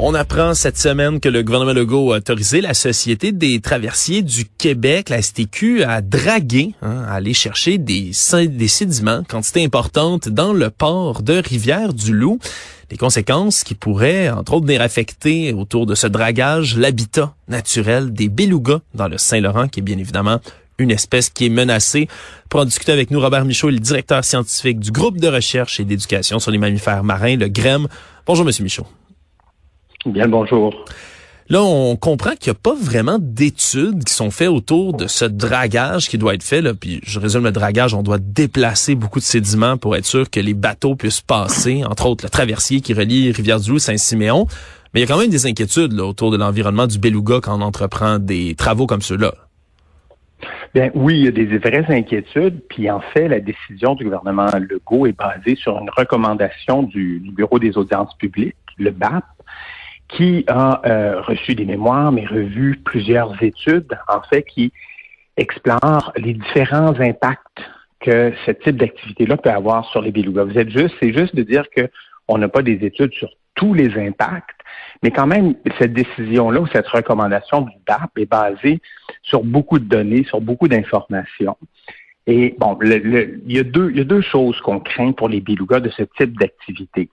On apprend cette semaine que le gouvernement Legault a autorisé la Société des traversiers du Québec, la STQ, à draguer, hein, à aller chercher des, sédiments, quantité importante, dans le port de Rivière-du-Loup. Les conséquences qui pourraient, entre autres, venir affecter autour de ce dragage l'habitat naturel des belugas dans le Saint-Laurent, qui est bien évidemment une espèce qui est menacée. Pour en discuter avec nous, Robert Michaud, le directeur scientifique du groupe de recherche et d'éducation sur les mammifères marins, le GREM. Bonjour, Monsieur Michaud. Bien bonjour. Là, on comprend qu'il n'y a pas vraiment d'études qui sont faites autour de ce dragage qui doit être fait. Là. Puis je résume le dragage, on doit déplacer beaucoup de sédiments pour être sûr que les bateaux puissent passer, entre autres le traversier qui relie Rivière-du-Loup, Saint-Siméon. Mais il y a quand même des inquiétudes là, autour de l'environnement du Beluga quand on entreprend des travaux comme ceux-là. Bien, oui, il y a des vraies inquiétudes. Puis en fait, la décision du gouvernement Legault est basée sur une recommandation du, du Bureau des audiences publiques, le BAP, qui a euh, reçu des mémoires, mais revu plusieurs études, en fait, qui explorent les différents impacts que ce type d'activité-là peut avoir sur les belugas. Vous êtes juste, c'est juste de dire que on n'a pas des études sur tous les impacts, mais quand même, cette décision-là ou cette recommandation du DAP est basée sur beaucoup de données, sur beaucoup d'informations. Et bon, il, y a deux, il y a deux choses qu'on craint pour les belugas de ce type d'activité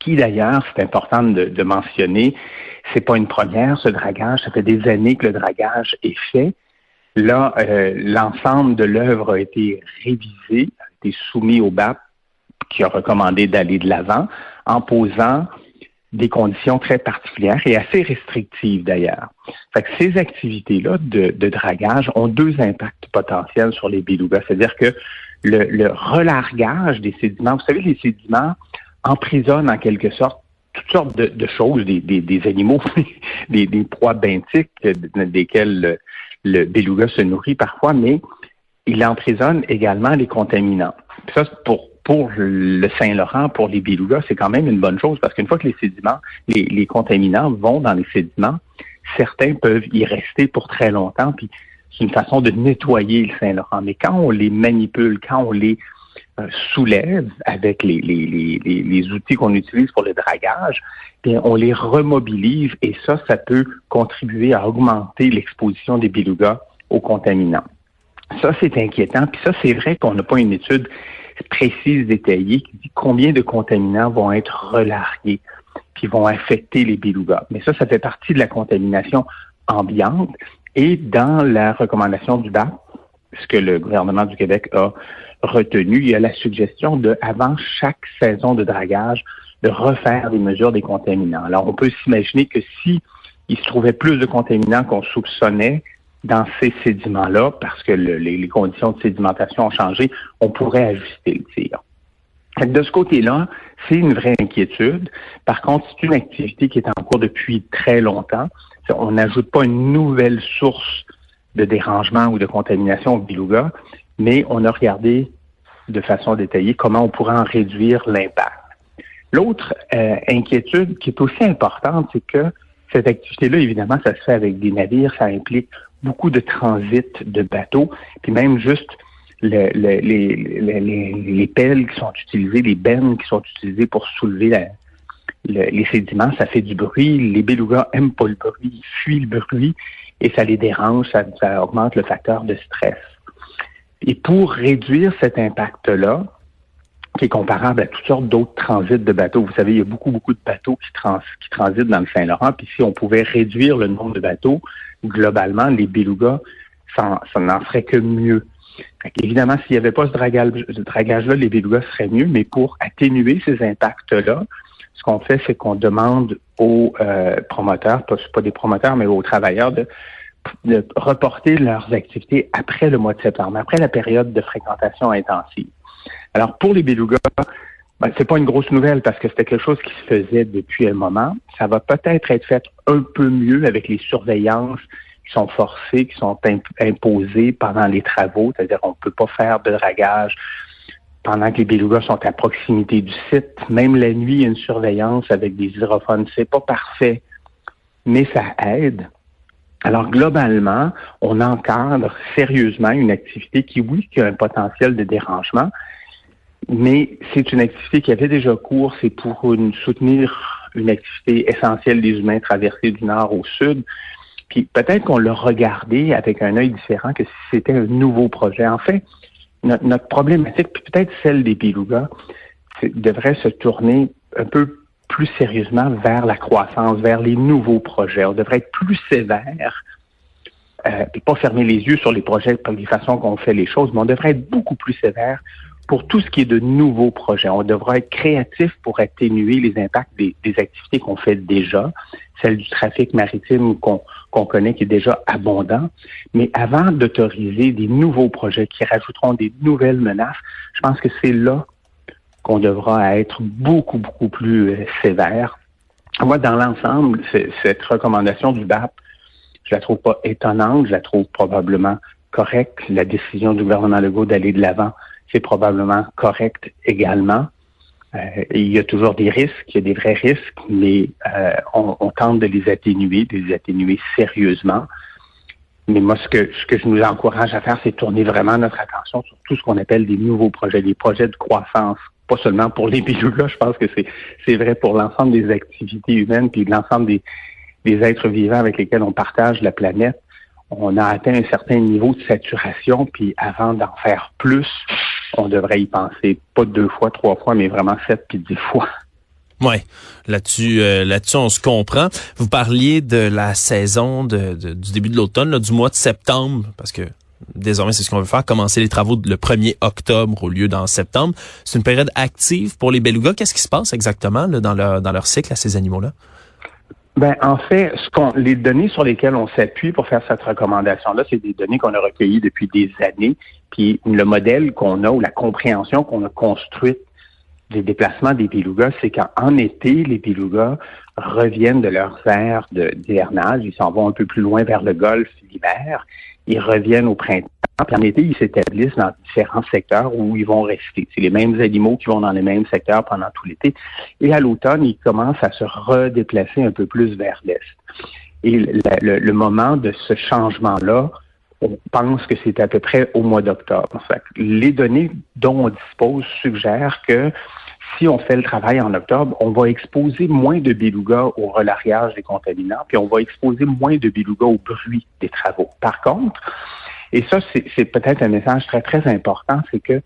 qui d'ailleurs, c'est important de, de mentionner, c'est pas une première, ce dragage. Ça fait des années que le dragage est fait. Là, euh, l'ensemble de l'œuvre a été révisé, a été soumis au BAP qui a recommandé d'aller de l'avant en posant des conditions très particulières et assez restrictives d'ailleurs. Fait que ces activités-là de, de, dragage ont deux impacts potentiels sur les belugas. C'est-à-dire que le, le relargage des sédiments, vous savez, les sédiments, emprisonne en quelque sorte toutes sortes de, choses, des, des, animaux, des, des, proies benthiques desquelles le, beluga se nourrit parfois, mais il emprisonne également les contaminants. ça, pour, pour le Saint-Laurent, pour les belugas, c'est quand même une bonne chose parce qu'une fois que les sédiments, les, les, contaminants vont dans les sédiments, certains peuvent y rester pour très longtemps, puis c'est une façon de nettoyer le Saint-Laurent. Mais quand on les manipule, quand on les euh, soulève avec les, les, les, les outils qu'on utilise pour le dragage, bien, on les remobilise et ça, ça peut contribuer à augmenter l'exposition des belugas aux contaminants. Ça, c'est inquiétant. Puis ça, c'est vrai qu'on n'a pas une étude précise, détaillée, qui dit combien de contaminants vont être relargués, qui vont affecter les belugas. Mais ça, ça fait partie de la contamination ambiante. Et dans la recommandation du BAC, ce que le gouvernement du Québec a retenu, il y a la suggestion de, avant chaque saison de dragage, de refaire des mesures des contaminants. Alors, on peut s'imaginer que si il se trouvait plus de contaminants qu'on soupçonnait dans ces sédiments-là, parce que les, conditions de sédimentation ont changé, on pourrait ajuster le tir. De ce côté-là, c'est une vraie inquiétude. Par contre, c'est une activité qui est en cours depuis très longtemps. On n'ajoute pas une nouvelle source de dérangement ou de contamination au beluga, mais on a regardé de façon détaillée comment on pourrait en réduire l'impact. L'autre euh, inquiétude qui est aussi importante, c'est que cette activité-là, évidemment, ça se fait avec des navires, ça implique beaucoup de transit de bateaux, puis même juste les, les, les, pelles qui sont utilisées, les bennes qui sont utilisées pour soulever les sédiments, ça fait du bruit. Les belugas aiment pas le bruit, ils fuient le bruit et ça les dérange, ça augmente le facteur de stress. Et pour réduire cet impact-là, qui est comparable à toutes sortes d'autres transits de bateaux. Vous savez, il y a beaucoup, beaucoup de bateaux qui, qui transitent dans le Saint-Laurent. Puis si on pouvait réduire le nombre de bateaux, globalement, les belugas, ça, n'en ferait que mieux. évidemment, s'il n'y avait pas ce dragage-là, les belugas seraient mieux. Mais pour atténuer ces impacts-là, ce qu'on fait, c'est qu'on demande aux euh, promoteurs, pas, pas des promoteurs, mais aux travailleurs de de reporter leurs activités après le mois de septembre, après la période de fréquentation intensive. Alors, pour les belugas, ben, c'est pas une grosse nouvelle parce que c'était quelque chose qui se faisait depuis un moment. Ça va peut-être être fait un peu mieux avec les surveillances qui sont forcées, qui sont imposées pendant les travaux. C'est-à-dire, on peut pas faire de dragage pendant que les belugas sont à proximité du site. Même la nuit, il y a une surveillance avec des hydrophones. C'est pas parfait, mais ça aide. Alors, globalement, on encadre sérieusement une activité qui, oui, qui a un potentiel de dérangement, mais c'est une activité qui avait déjà cours, c'est pour soutenir une activité essentielle des humains traversée du nord au sud. Puis peut-être qu'on l'a regardé avec un œil différent que si c'était un nouveau projet. En fait, notre, problématique, puis peut-être celle des belugas, devrait se tourner un peu plus sérieusement vers la croissance, vers les nouveaux projets. On devrait être plus sévère euh, et pas fermer les yeux sur les projets par les façons qu'on fait les choses, mais on devrait être beaucoup plus sévère pour tout ce qui est de nouveaux projets. On devrait être créatif pour atténuer les impacts des, activités qu'on fait déjà, celle du trafic maritime qu'on connaît qui est déjà abondant. Mais avant d'autoriser des nouveaux projets qui rajouteront des nouvelles menaces, je pense que c'est là qu'on devra être beaucoup, beaucoup plus euh, sévère. Moi, dans l'ensemble, cette recommandation du BAP, je la trouve pas étonnante, je la trouve probablement correcte. La décision du gouvernement Legault d'aller de l'avant, c'est probablement correct également. Euh, il y a toujours des risques, il y a des vrais risques, mais euh, on, tente de les atténuer, de les atténuer sérieusement. Mais moi, ce que, ce que je nous encourage à faire, c'est tourner vraiment notre attention sur tout ce qu'on appelle des nouveaux projets, des projets de croissance, pas seulement pour les là je pense que c'est, vrai pour l'ensemble des activités humaines, puis l'ensemble des, des êtres vivants avec lesquels on partage la planète. On a atteint un certain niveau de saturation, puis avant d'en faire plus, on devrait y penser pas deux fois, trois fois, mais vraiment sept puis dix fois. Ouais, là-dessus, euh, là-dessus, on se comprend. Vous parliez de la saison de, du début de l'automne, du mois de septembre, parce que désormais, c'est ce qu'on veut faire, commencer les travaux le 1er octobre au lieu d'en septembre. C'est une période active pour les belugas. Qu'est-ce qui se passe exactement dans, leur, dans cycle à ces animaux-là? Ben, en fait, ce qu'on, les données sur lesquelles on s'appuie pour faire cette recommandation-là, c'est des données qu'on a recueillies depuis des années. Puis le modèle qu'on a ou la compréhension qu'on a construite des déplacements des belugas, c'est qu'en été, les belugas reviennent de leurs aires d'hivernage. Ils s'en vont un peu plus loin vers le golfe l'hiver. Ils reviennent au printemps. En été, ils s'établissent dans différents secteurs où ils vont rester. C'est les mêmes animaux qui vont dans les mêmes secteurs pendant tout l'été. Et à l'automne, ils commencent à se redéplacer un peu plus vers l'est. Et le, le moment de ce changement-là, on pense que c'est à peu près au mois d'octobre. Les données dont on dispose suggèrent que si on fait le travail en octobre, on va exposer moins de belugas au relariage des contaminants, puis on va exposer moins de belugas au bruit des travaux. Par contre, et ça, c'est peut-être un message très, très important, c'est que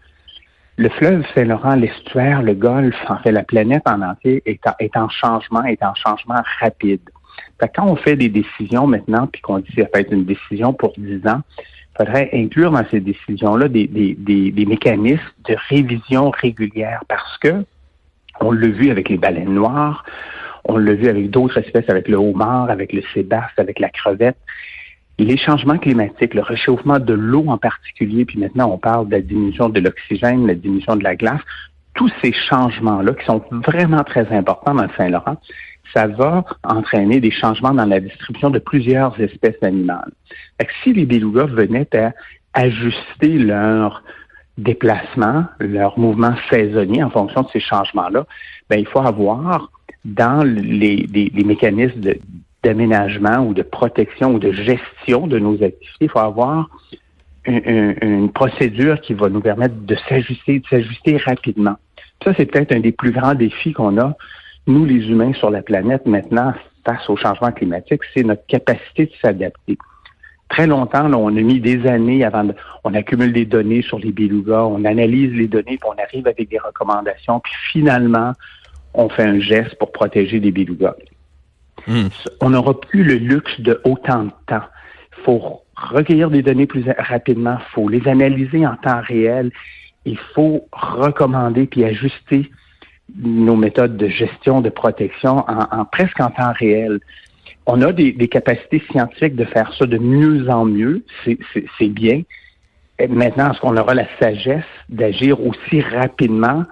le fleuve Saint-Laurent, l'estuaire, le golfe, en fait, la planète en entier est en changement, est en changement rapide quand on fait des décisions maintenant, puis qu'on dit que ça va être une décision pour 10 ans, il faudrait inclure dans ces décisions-là des, des, mécanismes de révision régulière parce que on l'a vu avec les baleines noires, on l'a vu avec d'autres espèces, avec le homard, avec le sébaste, avec la crevette. Les changements climatiques, le réchauffement de l'eau en particulier, puis maintenant on parle de la diminution de l'oxygène, la diminution de la glace, tous ces changements-là qui sont vraiment très importants dans Saint-Laurent, ça va entraîner des changements dans la distribution de plusieurs espèces animales. si les belugas venaient à ajuster leur déplacement, leur mouvement saisonnier en fonction de ces changements-là, ben, il faut avoir dans les, mécanismes d'aménagement ou de protection ou de gestion de nos activités, il faut avoir une, une procédure qui va nous permettre de s'ajuster, de s'ajuster rapidement. Ça, c'est peut-être un des plus grands défis qu'on a nous, les humains sur la planète, maintenant, face au changement climatique, c'est notre capacité de s'adapter. Très longtemps, on a mis des années avant, de, on accumule des données sur les belugas, on analyse les données, puis on arrive avec des recommandations, puis finalement, on fait un geste pour protéger les belugas. Hmm. On n'aura plus le luxe de autant de temps. Il faut recueillir des données plus rapidement, il faut les analyser en temps réel, il faut recommander puis ajuster nos méthodes de gestion, de protection en, presque en temps réel. On a des, capacités scientifiques de faire ça de mieux en mieux, c'est bien. maintenant, est-ce qu'on aura la sagesse d'agir aussi rapidement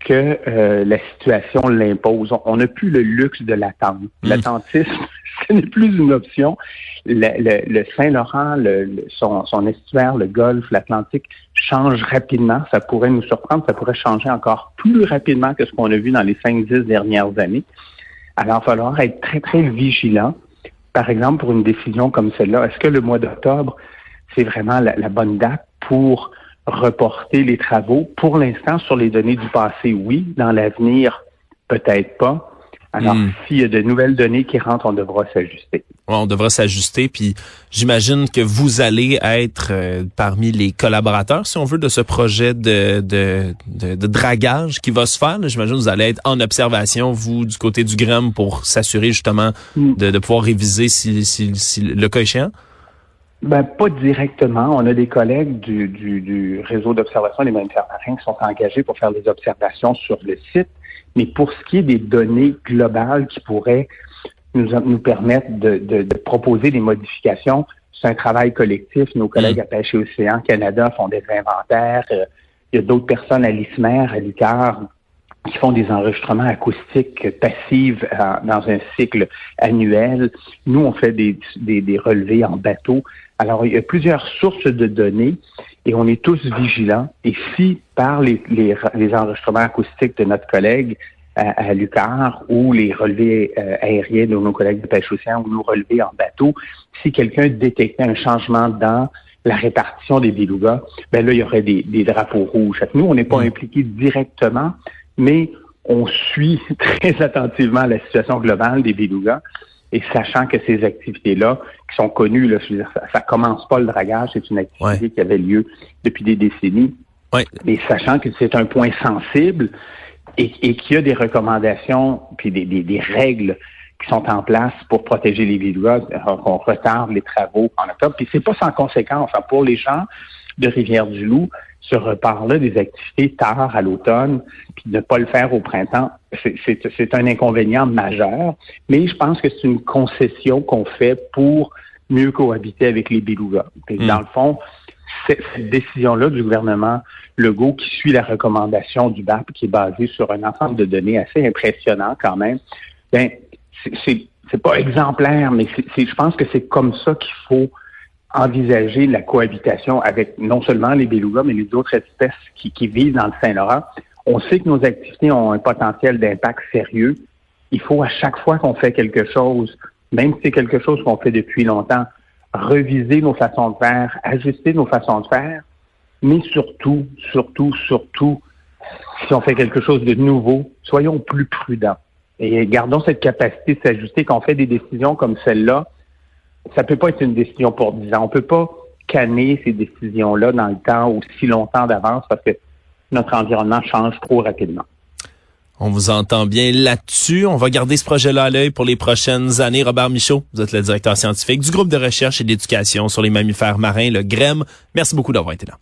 que euh, la situation l'impose? On n'a plus le luxe de l'attente. Mm. L'attentisme, ce n'est plus une option. Le, Saint-Laurent, son, son, estuaire, le Golfe, l'Atlantique change rapidement. Ça pourrait nous surprendre, ça pourrait changer encore plus rapidement que ce qu'on a vu dans les cinq, dix dernières années. Alors, il va falloir être très, très vigilant. Par exemple, pour une décision comme celle-là, est-ce que le mois d'octobre, c'est vraiment la bonne date pour reporter les travaux? Pour l'instant, sur les données du passé, oui. Dans l'avenir, peut-être pas. Alors, hmm. s'il y a de nouvelles données qui rentrent, on devra s'ajuster. On devra s'ajuster, puis j'imagine que vous allez être euh, parmi les collaborateurs, si on veut, de ce projet de, de, de, dragage qui va se faire. J'imagine que vous allez être en observation, vous, du côté du GREM, pour s'assurer justement hmm. de, de, pouvoir réviser si, si, si le cas échéant? Ben, pas directement. On a des collègues du, du, du réseau d'observation des marins qui sont engagés pour faire des observations sur le site. Mais pour ce qui est des données globales qui pourraient nous, nous permettre de, de, de proposer des modifications, c'est un travail collectif. Nos collègues mm. à Pêche et Océan Canada font des inventaires. Euh, il y a d'autres personnes à l'ISMER, à l'ICAR, qui font des enregistrements acoustiques passifs euh, dans un cycle annuel. Nous, on fait des, des, des relevés en bateau. Alors, il y a plusieurs sources de données et on est tous vigilants. Et si par les, les, les enregistrements acoustiques de notre collègue à, à Lucar ou les relevés euh, aériens de nos collègues de pêche océan ou nos relevés en bateau, si quelqu'un détectait un changement dans la répartition des belugas, ben là, il y aurait des, des drapeaux rouges. Nous, on n'est pas mm. impliqués directement, mais on suit très attentivement la situation globale des belugas et sachant que ces activités-là, qui sont connues, là, je veux dire, ça, ça commence pas le dragage, c'est une activité qui avait lieu depuis des décennies. Ouais. Mais sachant que c'est un point sensible et, qu'il y a des recommandations puis des, des, des, règles qui sont en place pour protéger les belugas, qu'on retarde les travaux en octobre. Puis c'est pas sans conséquence. Hein, pour les gens de Rivière-du-Loup, ce repart-là des activités tard à l'automne, puis ne pas le faire au printemps, c'est un inconvénient majeur, mais je pense que c'est une concession qu'on fait pour mieux cohabiter avec les belugas. Hmm. Dans le fond, cette décision-là du gouvernement Legault qui suit la recommandation du BAP, qui est basée sur un ensemble de données assez impressionnant quand même, ben, c'est pas exemplaire, mais je pense que c'est comme ça qu'il faut envisager la cohabitation avec non seulement les belugas, mais les autres espèces qui, qui vivent dans le Saint-Laurent. On sait que nos activités ont un potentiel d'impact sérieux. Il faut à chaque fois qu'on fait quelque chose, même si c'est quelque chose qu'on fait depuis longtemps, reviser nos façons de faire, ajuster nos façons de faire, mais surtout, surtout, surtout, si on fait quelque chose de nouveau, soyons plus prudents et gardons cette capacité de s'ajuster quand on fait des décisions comme celle-là ça peut pas être une décision pour 10 ans. On peut pas canner ces décisions-là dans le temps aussi longtemps d'avance parce que notre environnement change trop rapidement. On vous entend bien là-dessus. On va garder ce projet-là à l'œil pour les prochaines années. Robert Michaud, vous êtes le directeur scientifique du groupe de recherche et d'éducation sur les mammifères marins, le GREM. Merci beaucoup d'avoir été là.